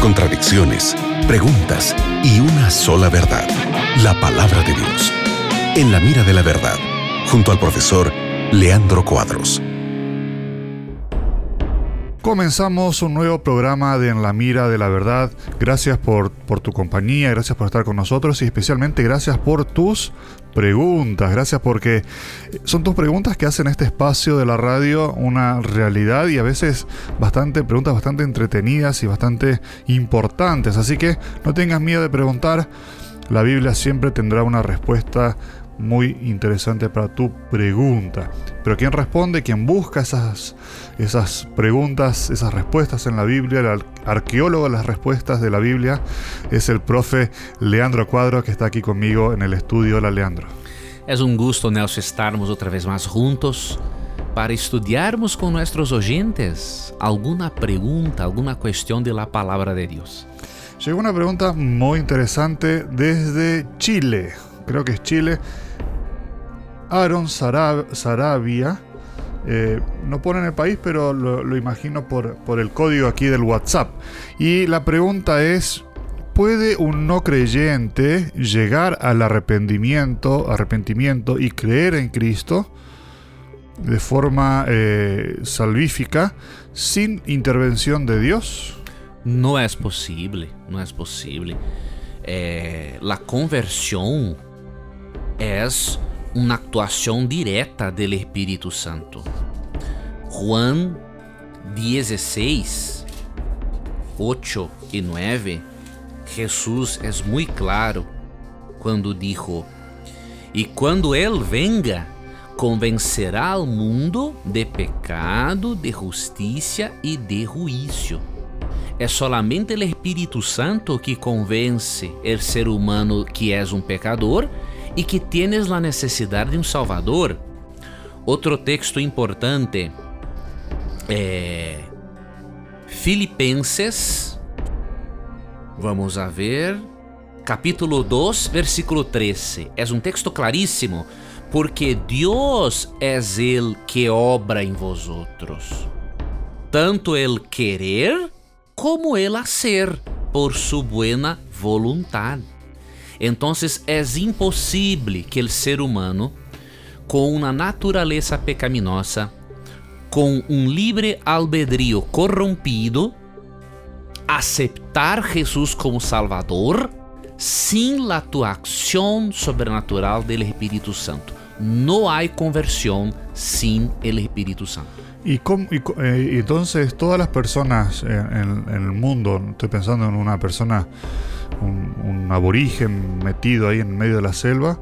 contradicciones, preguntas y una sola verdad, la palabra de Dios. En la mira de la verdad, junto al profesor Leandro Cuadros. Comenzamos un nuevo programa de En la Mira de la Verdad. Gracias por, por, tu compañía, gracias por estar con nosotros y especialmente gracias por tus preguntas. Gracias porque son tus preguntas que hacen este espacio de la radio una realidad y a veces bastante preguntas bastante entretenidas y bastante importantes. Así que no tengas miedo de preguntar. La Biblia siempre tendrá una respuesta muy interesante para tu pregunta. Pero quien responde, quien busca esas, esas preguntas, esas respuestas en la Biblia, el arqueólogo de las respuestas de la Biblia, es el profe Leandro Cuadro, que está aquí conmigo en el estudio. Hola, Leandro. Es un gusto, Nelson, estarmos otra vez más juntos para estudiarmos con nuestros oyentes alguna pregunta, alguna cuestión de la palabra de Dios. Llegó una pregunta muy interesante desde Chile. Creo que es Chile. Aaron Sarabia. Eh, no pone en el país, pero lo, lo imagino por, por, el código aquí del WhatsApp. Y la pregunta es, ¿puede un no creyente llegar al arrepentimiento, arrepentimiento y creer en Cristo de forma eh, salvífica sin intervención de Dios? No es posible, no es posible. Eh, la conversión es uma atuação direta do Espírito Santo. Juan 16, 8 e 9, Jesús é muito claro quando diz: e quando ele venga, convencerá o mundo de pecado, de justiça e de juízo. É solamente o Espírito Santo que convence o ser humano que é um pecador e que tienes la necesidad de un Salvador. Otro texto importante é Filipenses, vamos a ver, capítulo 2, versículo 13. É um texto claríssimo, porque Deus é el que obra em vosotros, tanto el querer como el hacer por su buena voluntad. Então é impossível que o ser humano, com uma natureza pecaminosa, com um livre albedrío corrompido, aceitar Jesus como Salvador sem a atuação sobrenatural do Espírito Santo. Não há conversão sem o Espírito Santo. Y, cómo, y eh, entonces todas las personas en, en, el mundo, estoy pensando en una persona un, un, aborigen metido ahí en medio de la selva,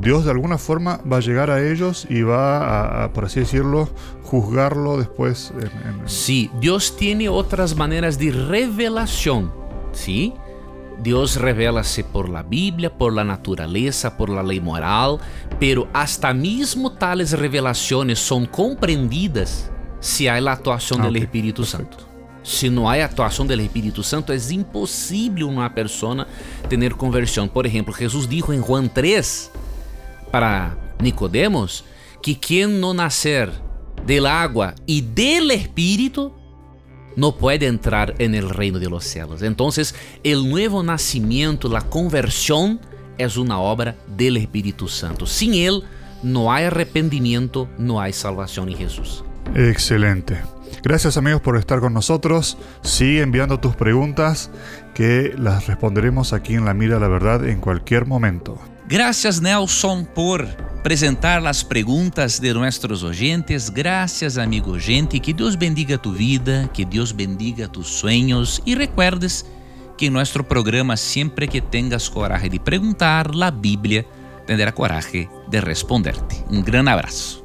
Dios de alguna forma va a llegar a ellos y va a, a por así decirlo, juzgarlo después. En, en... Sí, Dios tiene otras maneras de revelación, ¿sí? Dios revela-se por la Biblia, por la naturaleza, por la ley moral, pero hasta mismo tales revelaciones son comprendidas si hay la actuación ah, del okay. Espíritu Perfecto. Santo. Se não há atuação do Espírito Santo, é impossível uma pessoa ter conversão. Por exemplo, Jesus disse em Juan 3 para Nicodemos que quem não nascer del água e del Espírito não pode entrar en el reino de los cielos. Então, o novo nascimento, a conversão, é uma obra del Espírito Santo. Sem ele, não há arrependimento, não há salvação em Jesus. Excelente. Gracias amigos por estar con nosotros. Sigue enviando tus preguntas que las responderemos aquí en La Mira la Verdad en cualquier momento. Gracias Nelson por apresentar as perguntas de nossos oyentes. Gracias, amigo oyente. Que Deus bendiga tu vida, que Deus bendiga tus sueños e recuerdes que em nosso programa, sempre que tengas coragem de perguntar, a Bíblia tendrá coragem de responderte. Um grande abraço.